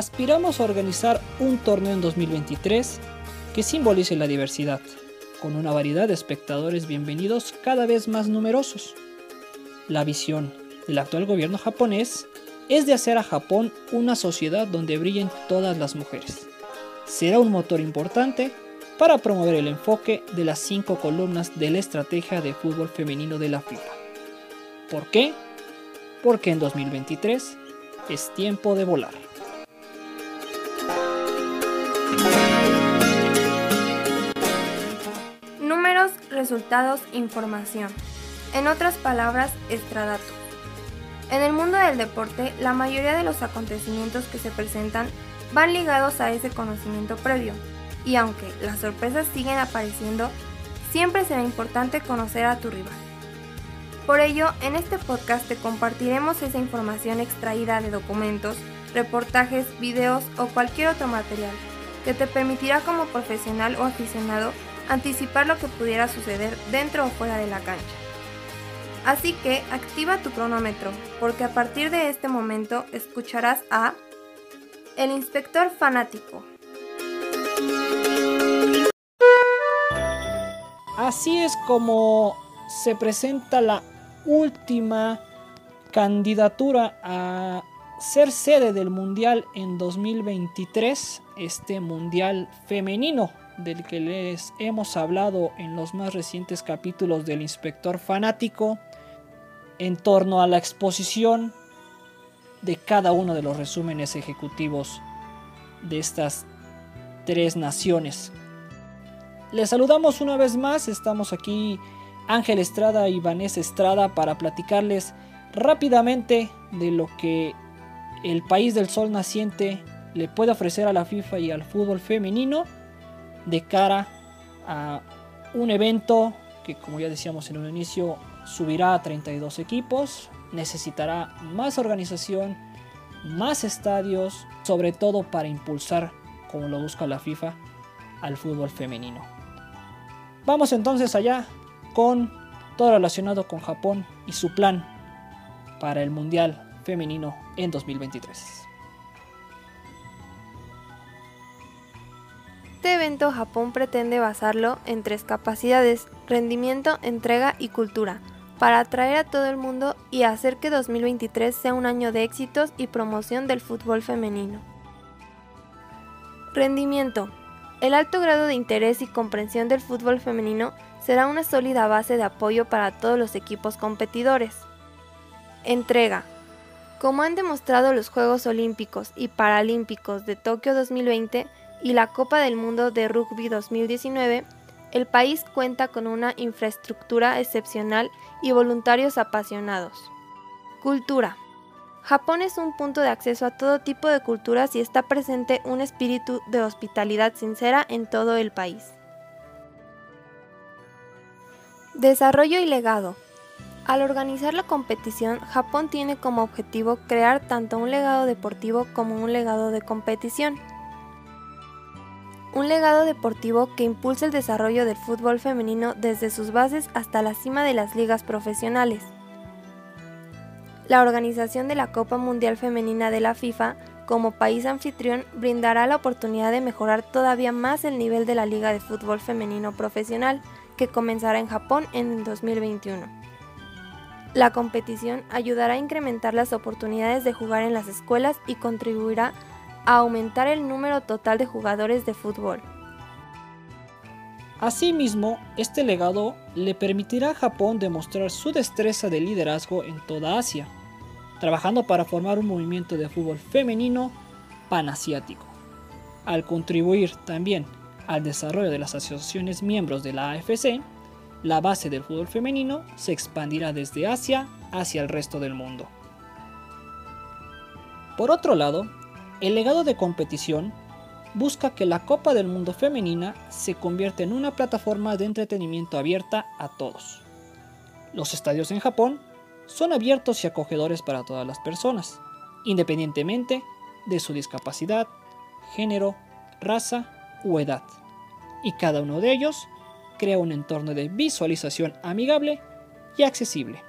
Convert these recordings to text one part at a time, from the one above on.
aspiramos a organizar un torneo en 2023 que simbolice la diversidad, con una variedad de espectadores bienvenidos cada vez más numerosos. La visión del actual gobierno japonés es de hacer a Japón una sociedad donde brillen todas las mujeres. Será un motor importante para promover el enfoque de las cinco columnas de la estrategia de fútbol femenino de la FIFA. ¿Por qué? Porque en 2023 es tiempo de volar. Números, resultados, información. En otras palabras, estradato. En el mundo del deporte, la mayoría de los acontecimientos que se presentan van ligados a ese conocimiento previo, y aunque las sorpresas siguen apareciendo, siempre será importante conocer a tu rival. Por ello, en este podcast te compartiremos esa información extraída de documentos, reportajes, videos o cualquier otro material que te permitirá como profesional o aficionado anticipar lo que pudiera suceder dentro o fuera de la cancha. Así que activa tu cronómetro, porque a partir de este momento escucharás a El Inspector Fanático. Así es como se presenta la última candidatura a ser sede del Mundial en 2023, este Mundial femenino del que les hemos hablado en los más recientes capítulos del Inspector Fanático, en torno a la exposición de cada uno de los resúmenes ejecutivos de estas tres naciones. Les saludamos una vez más, estamos aquí Ángel Estrada y Vanessa Estrada para platicarles rápidamente de lo que el país del sol naciente le puede ofrecer a la FIFA y al fútbol femenino de cara a un evento que como ya decíamos en un inicio subirá a 32 equipos, necesitará más organización, más estadios, sobre todo para impulsar, como lo busca la FIFA, al fútbol femenino. Vamos entonces allá con todo relacionado con Japón y su plan para el Mundial Femenino en 2023. Este evento Japón pretende basarlo en tres capacidades, rendimiento, entrega y cultura, para atraer a todo el mundo y hacer que 2023 sea un año de éxitos y promoción del fútbol femenino. Rendimiento. El alto grado de interés y comprensión del fútbol femenino será una sólida base de apoyo para todos los equipos competidores. Entrega. Como han demostrado los Juegos Olímpicos y Paralímpicos de Tokio 2020, y la Copa del Mundo de Rugby 2019, el país cuenta con una infraestructura excepcional y voluntarios apasionados. Cultura. Japón es un punto de acceso a todo tipo de culturas y está presente un espíritu de hospitalidad sincera en todo el país. Desarrollo y legado. Al organizar la competición, Japón tiene como objetivo crear tanto un legado deportivo como un legado de competición un legado deportivo que impulsa el desarrollo del fútbol femenino desde sus bases hasta la cima de las ligas profesionales. La organización de la Copa Mundial Femenina de la FIFA como país anfitrión brindará la oportunidad de mejorar todavía más el nivel de la Liga de Fútbol Femenino Profesional que comenzará en Japón en 2021. La competición ayudará a incrementar las oportunidades de jugar en las escuelas y contribuirá a aumentar el número total de jugadores de fútbol. Asimismo, este legado le permitirá a Japón demostrar su destreza de liderazgo en toda Asia, trabajando para formar un movimiento de fútbol femenino panasiático, al contribuir también al desarrollo de las asociaciones miembros de la AFC, la base del fútbol femenino se expandirá desde Asia hacia el resto del mundo. Por otro lado, el legado de competición busca que la Copa del Mundo femenina se convierta en una plataforma de entretenimiento abierta a todos. Los estadios en Japón son abiertos y acogedores para todas las personas, independientemente de su discapacidad, género, raza u edad, y cada uno de ellos crea un entorno de visualización amigable y accesible.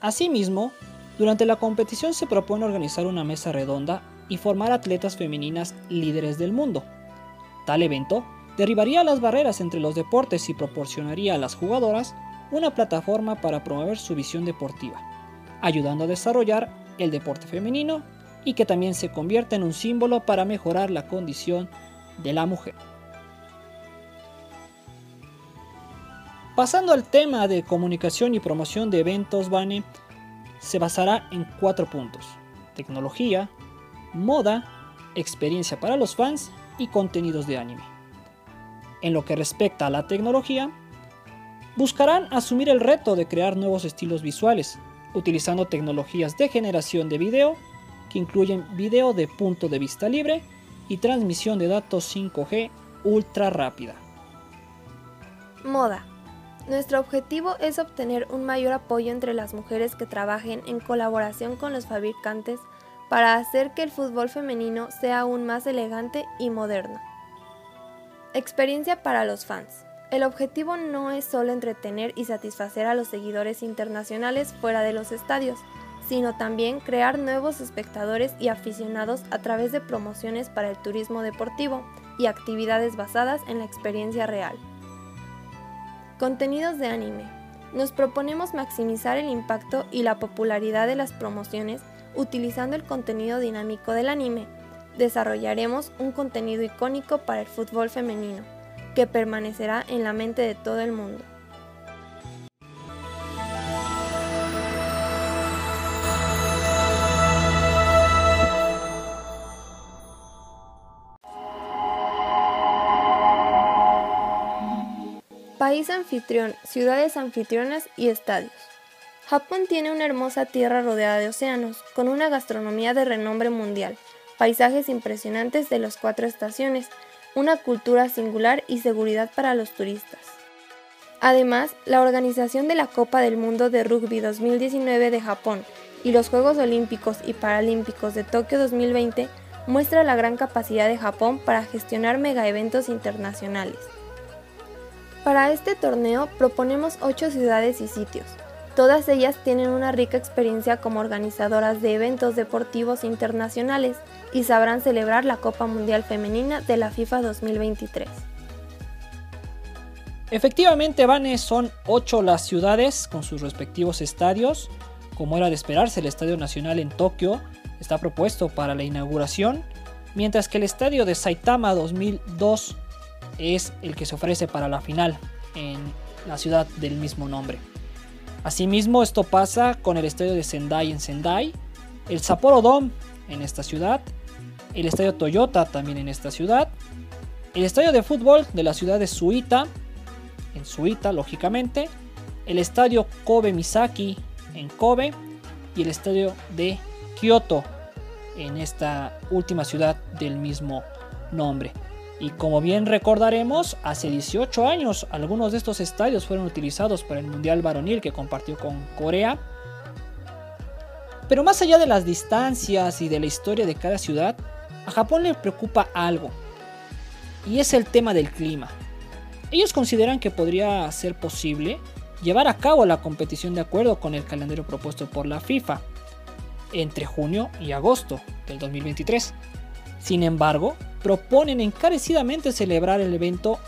Asimismo, Durante la competición se propone organizar una mesa redonda y formar atletas femeninas líderes del mundo. Tal evento derribaría las barreras entre los deportes y proporcionaría a las jugadoras una plataforma para promover su visión deportiva, ayudando a desarrollar el deporte femenino y que también se convierta en un símbolo para mejorar la condición de la mujer. Pasando al tema de comunicación y promoción de eventos, Bane, se basará en cuatro puntos. Tecnología, moda, experiencia para los fans y contenidos de anime. En lo que respecta a la tecnología, buscarán asumir el reto de crear nuevos estilos visuales, utilizando tecnologías de generación de video que incluyen video de punto de vista libre y transmisión de datos 5G ultra rápida. Moda. Nuestro objetivo es obtener un mayor apoyo entre las mujeres que trabajen en colaboración con los fabricantes para hacer que el fútbol femenino sea aún más elegante y moderno. Experiencia para los fans. El objetivo no es solo entretener y satisfacer a los seguidores internacionales fuera de los estadios, sino también crear nuevos espectadores y aficionados a través de promociones para el turismo deportivo y actividades basadas en la experiencia real. Contenidos de anime. Nos proponemos maximizar el impacto y la popularidad de las promociones utilizando el contenido dinámico del anime. Desarrollaremos un contenido icónico para el fútbol femenino, que permanecerá en la mente de todo el mundo. País anfitrión, ciudades anfitrionas y estadios. Japón tiene una hermosa tierra rodeada de océanos, con una gastronomía de renombre mundial, paisajes impresionantes de las cuatro estaciones, una cultura singular y seguridad para los turistas. Además, la organización de la Copa del Mundo de Rugby 2019 de Japón y los Juegos Olímpicos y Paralímpicos de Tokio 2020 muestra la gran capacidad de Japón para gestionar megaeventos internacionales. Para este torneo proponemos 8 ciudades y sitios. Todas ellas tienen una rica experiencia como organizadoras de eventos deportivos internacionales y sabrán celebrar la Copa Mundial Femenina de la FIFA 2023. Efectivamente, Vane, son 8 las ciudades con sus respectivos estadios. Como era de esperarse, el Estadio Nacional en Tokio está propuesto para la inauguración, mientras que el Estadio de Saitama 2002 es el que se ofrece para la final en la ciudad del mismo nombre. Asimismo, esto pasa con el estadio de Sendai en Sendai, el Sapporo Dome en esta ciudad, el estadio Toyota también en esta ciudad, el estadio de fútbol de la ciudad de Suita, en Suita lógicamente, el estadio Kobe Misaki en Kobe y el estadio de Kyoto en esta última ciudad del mismo nombre. Y como bien recordaremos, hace 18 años algunos de estos estadios fueron utilizados para el Mundial Varonil que compartió con Corea. Pero más allá de las distancias y de la historia de cada ciudad, a Japón le preocupa algo. Y es el tema del clima. Ellos consideran que podría ser posible llevar a cabo la competición de acuerdo con el calendario propuesto por la FIFA entre junio y agosto del 2023. Sin embargo, proponen encarecidamente celebrar el evento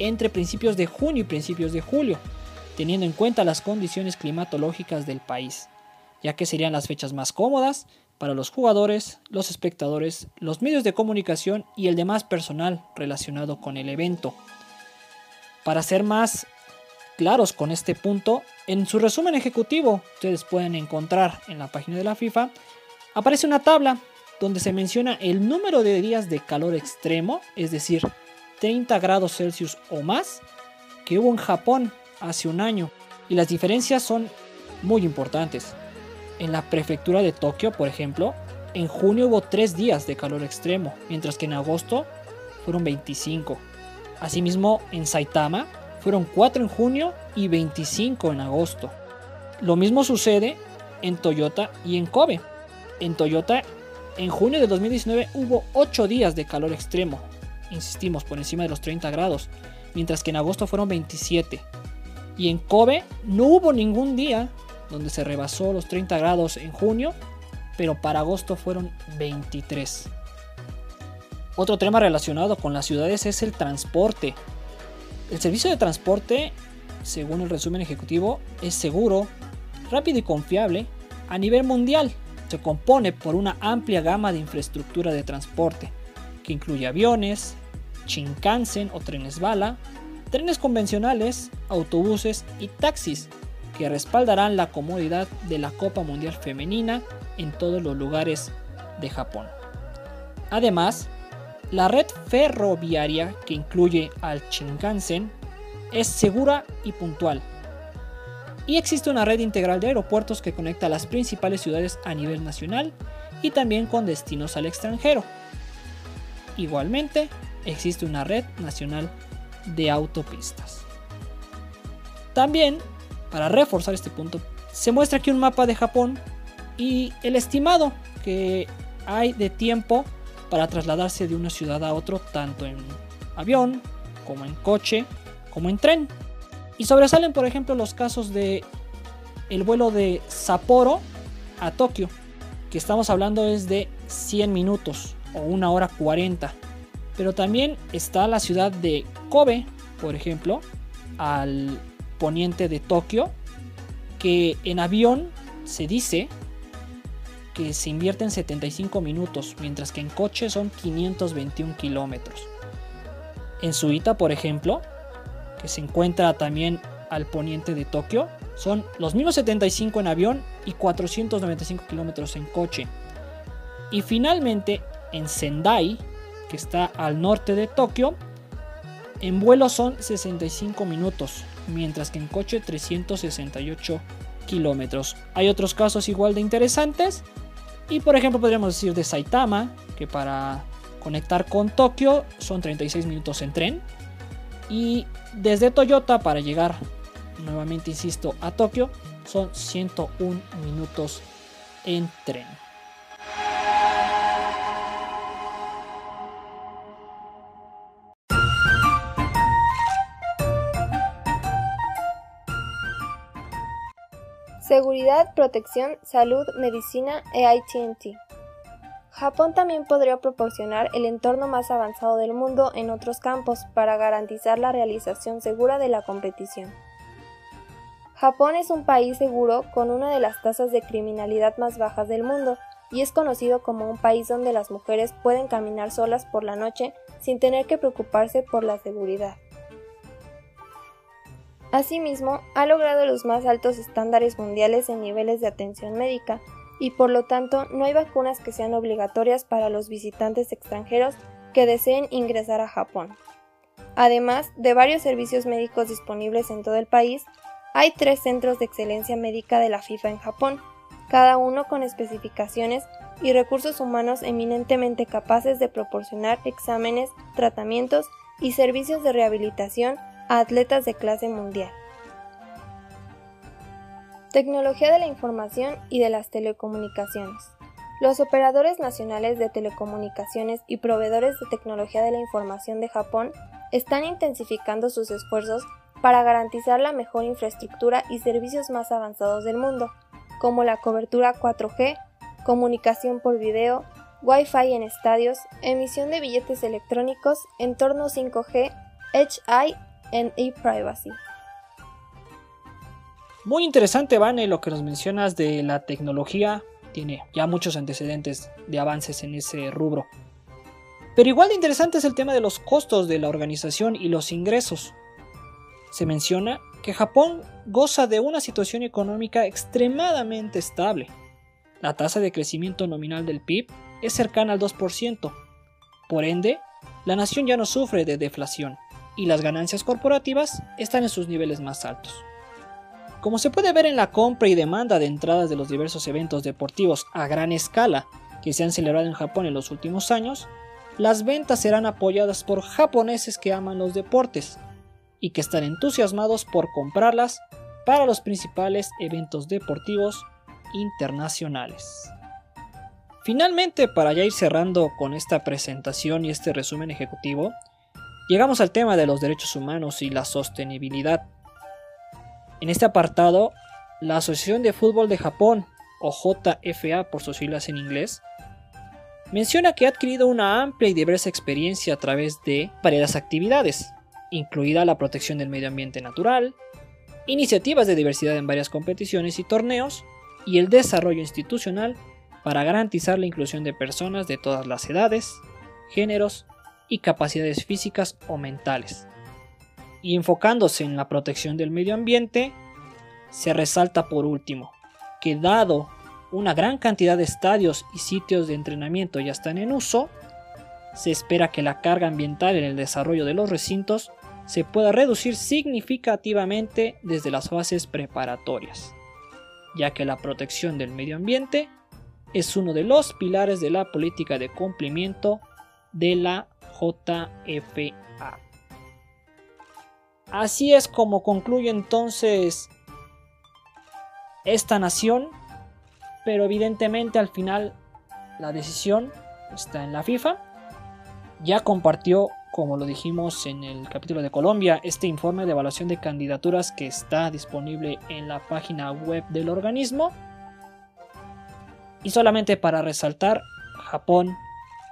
entre principios de junio y principios de julio, teniendo en cuenta las condiciones climatológicas del país, ya que serían las fechas más cómodas para los jugadores, los espectadores, los medios de comunicación y el demás personal relacionado con el evento. Para ser más claros con este punto, en su resumen ejecutivo, ustedes pueden encontrar en la página de la FIFA, aparece una tabla donde se menciona el número de días de calor extremo, es decir, 30 grados Celsius o más, que hubo en Japón hace un año. Y las diferencias son muy importantes. En la prefectura de Tokio, por ejemplo, en junio hubo 3 días de calor extremo, mientras que en agosto fueron 25. Asimismo, en Saitama fueron 4 en junio y 25 en agosto. Lo mismo sucede en Toyota y en Kobe. En Toyota en junio de 2019 hubo 8 días de calor extremo, insistimos, por encima de los 30 grados, mientras que en agosto fueron 27. Y en Kobe no hubo ningún día donde se rebasó los 30 grados en junio, pero para agosto fueron 23. Otro tema relacionado con las ciudades es el transporte. El servicio de transporte, según el resumen ejecutivo, es seguro, rápido y confiable a nivel mundial. Se compone por una amplia gama de infraestructura de transporte, que incluye aviones, Shinkansen o trenes bala, trenes convencionales, autobuses y taxis, que respaldarán la comodidad de la Copa Mundial Femenina en todos los lugares de Japón. Además, la red ferroviaria que incluye al Shinkansen es segura y puntual. Y existe una red integral de aeropuertos que conecta las principales ciudades a nivel nacional y también con destinos al extranjero. Igualmente, existe una red nacional de autopistas. También para reforzar este punto, se muestra aquí un mapa de Japón y el estimado que hay de tiempo para trasladarse de una ciudad a otro, tanto en avión, como en coche, como en tren. Y sobresalen, por ejemplo, los casos de el vuelo de Sapporo a Tokio, que estamos hablando es de 100 minutos o una hora 40. Pero también está la ciudad de Kobe, por ejemplo, al poniente de Tokio, que en avión se dice que se invierte en 75 minutos, mientras que en coche son 521 kilómetros. En Suita, por ejemplo, que se encuentra también al poniente de Tokio, son los mismos 75 en avión y 495 kilómetros en coche. Y finalmente, en Sendai, que está al norte de Tokio, en vuelo son 65 minutos, mientras que en coche 368 kilómetros. Hay otros casos igual de interesantes. Y por ejemplo podríamos decir de Saitama, que para conectar con Tokio son 36 minutos en tren. Y desde Toyota para llegar, nuevamente insisto, a Tokio son 101 minutos en tren. Seguridad, protección, salud, medicina e ATT. Japón también podría proporcionar el entorno más avanzado del mundo en otros campos para garantizar la realización segura de la competición. Japón es un país seguro con una de las tasas de criminalidad más bajas del mundo y es conocido como un país donde las mujeres pueden caminar solas por la noche sin tener que preocuparse por la seguridad. Asimismo, ha logrado los más altos estándares mundiales en niveles de atención médica y por lo tanto no hay vacunas que sean obligatorias para los visitantes extranjeros que deseen ingresar a Japón. Además de varios servicios médicos disponibles en todo el país, hay tres centros de excelencia médica de la FIFA en Japón, cada uno con especificaciones y recursos humanos eminentemente capaces de proporcionar exámenes, tratamientos y servicios de rehabilitación a atletas de clase mundial. Tecnología de la información y de las telecomunicaciones. Los operadores nacionales de telecomunicaciones y proveedores de tecnología de la información de Japón están intensificando sus esfuerzos para garantizar la mejor infraestructura y servicios más avanzados del mundo, como la cobertura 4G, comunicación por video, Wi-Fi en estadios, emisión de billetes electrónicos, entorno 5G, Edge Eye en e-privacy. Muy interesante, Vane, lo que nos mencionas de la tecnología. Tiene ya muchos antecedentes de avances en ese rubro. Pero igual de interesante es el tema de los costos de la organización y los ingresos. Se menciona que Japón goza de una situación económica extremadamente estable. La tasa de crecimiento nominal del PIB es cercana al 2%. Por ende, la nación ya no sufre de deflación y las ganancias corporativas están en sus niveles más altos. Como se puede ver en la compra y demanda de entradas de los diversos eventos deportivos a gran escala que se han celebrado en Japón en los últimos años, las ventas serán apoyadas por japoneses que aman los deportes y que están entusiasmados por comprarlas para los principales eventos deportivos internacionales. Finalmente, para ya ir cerrando con esta presentación y este resumen ejecutivo, Llegamos al tema de los derechos humanos y la sostenibilidad. En este apartado la Asociación de Fútbol de Japón, o JFA por sus siglas en inglés, menciona que ha adquirido una amplia y diversa experiencia a través de varias actividades, incluida la protección del medio ambiente natural, iniciativas de diversidad en varias competiciones y torneos, y el desarrollo institucional para garantizar la inclusión de personas de todas las edades, géneros y capacidades físicas o mentales. Y enfocándose en la protección del medio ambiente, se resalta por último que dado una gran cantidad de estadios y sitios de entrenamiento ya están en uso, se espera que la carga ambiental en el desarrollo de los recintos se pueda reducir significativamente desde las fases preparatorias, ya que la protección del medio ambiente es uno de los pilares de la política de cumplimiento de la JFA. Así es como concluye entonces esta nación, pero evidentemente al final la decisión está en la FIFA. Ya compartió, como lo dijimos en el capítulo de Colombia, este informe de evaluación de candidaturas que está disponible en la página web del organismo. Y solamente para resaltar, Japón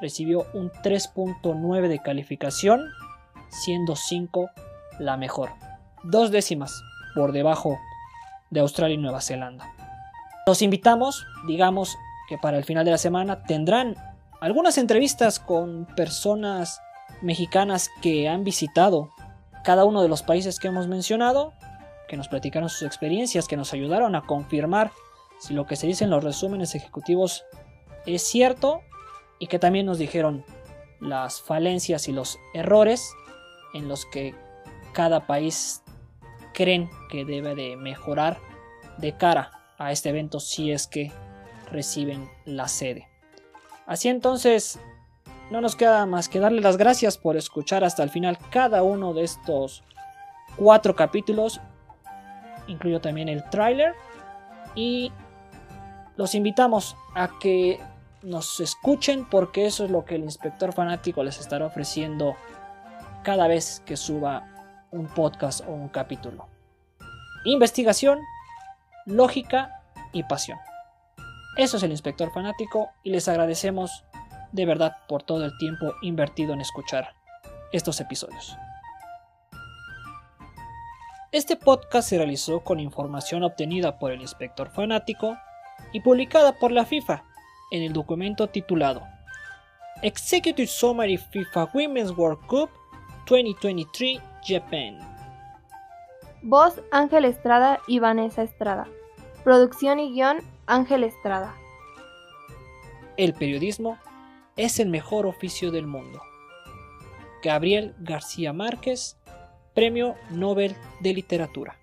recibió un 3.9 de calificación, siendo 5 la mejor. Dos décimas por debajo de Australia y Nueva Zelanda. Los invitamos, digamos que para el final de la semana tendrán algunas entrevistas con personas mexicanas que han visitado cada uno de los países que hemos mencionado, que nos platicaron sus experiencias, que nos ayudaron a confirmar si lo que se dice en los resúmenes ejecutivos es cierto y que también nos dijeron las falencias y los errores en los que cada país creen que debe de mejorar de cara a este evento si es que reciben la sede. Así entonces, no nos queda más que darle las gracias por escuchar hasta el final cada uno de estos cuatro capítulos. Incluyo también el tráiler. Y los invitamos a que nos escuchen porque eso es lo que el inspector fanático les estará ofreciendo cada vez que suba un podcast o un capítulo. Investigación, lógica y pasión. Eso es el inspector fanático y les agradecemos de verdad por todo el tiempo invertido en escuchar estos episodios. Este podcast se realizó con información obtenida por el inspector fanático y publicada por la FIFA en el documento titulado Executive Summary FIFA Women's World Cup 2023 Japan. Voz Ángel Estrada y Vanessa Estrada. Producción y guion Ángel Estrada. El periodismo es el mejor oficio del mundo. Gabriel García Márquez, Premio Nobel de Literatura.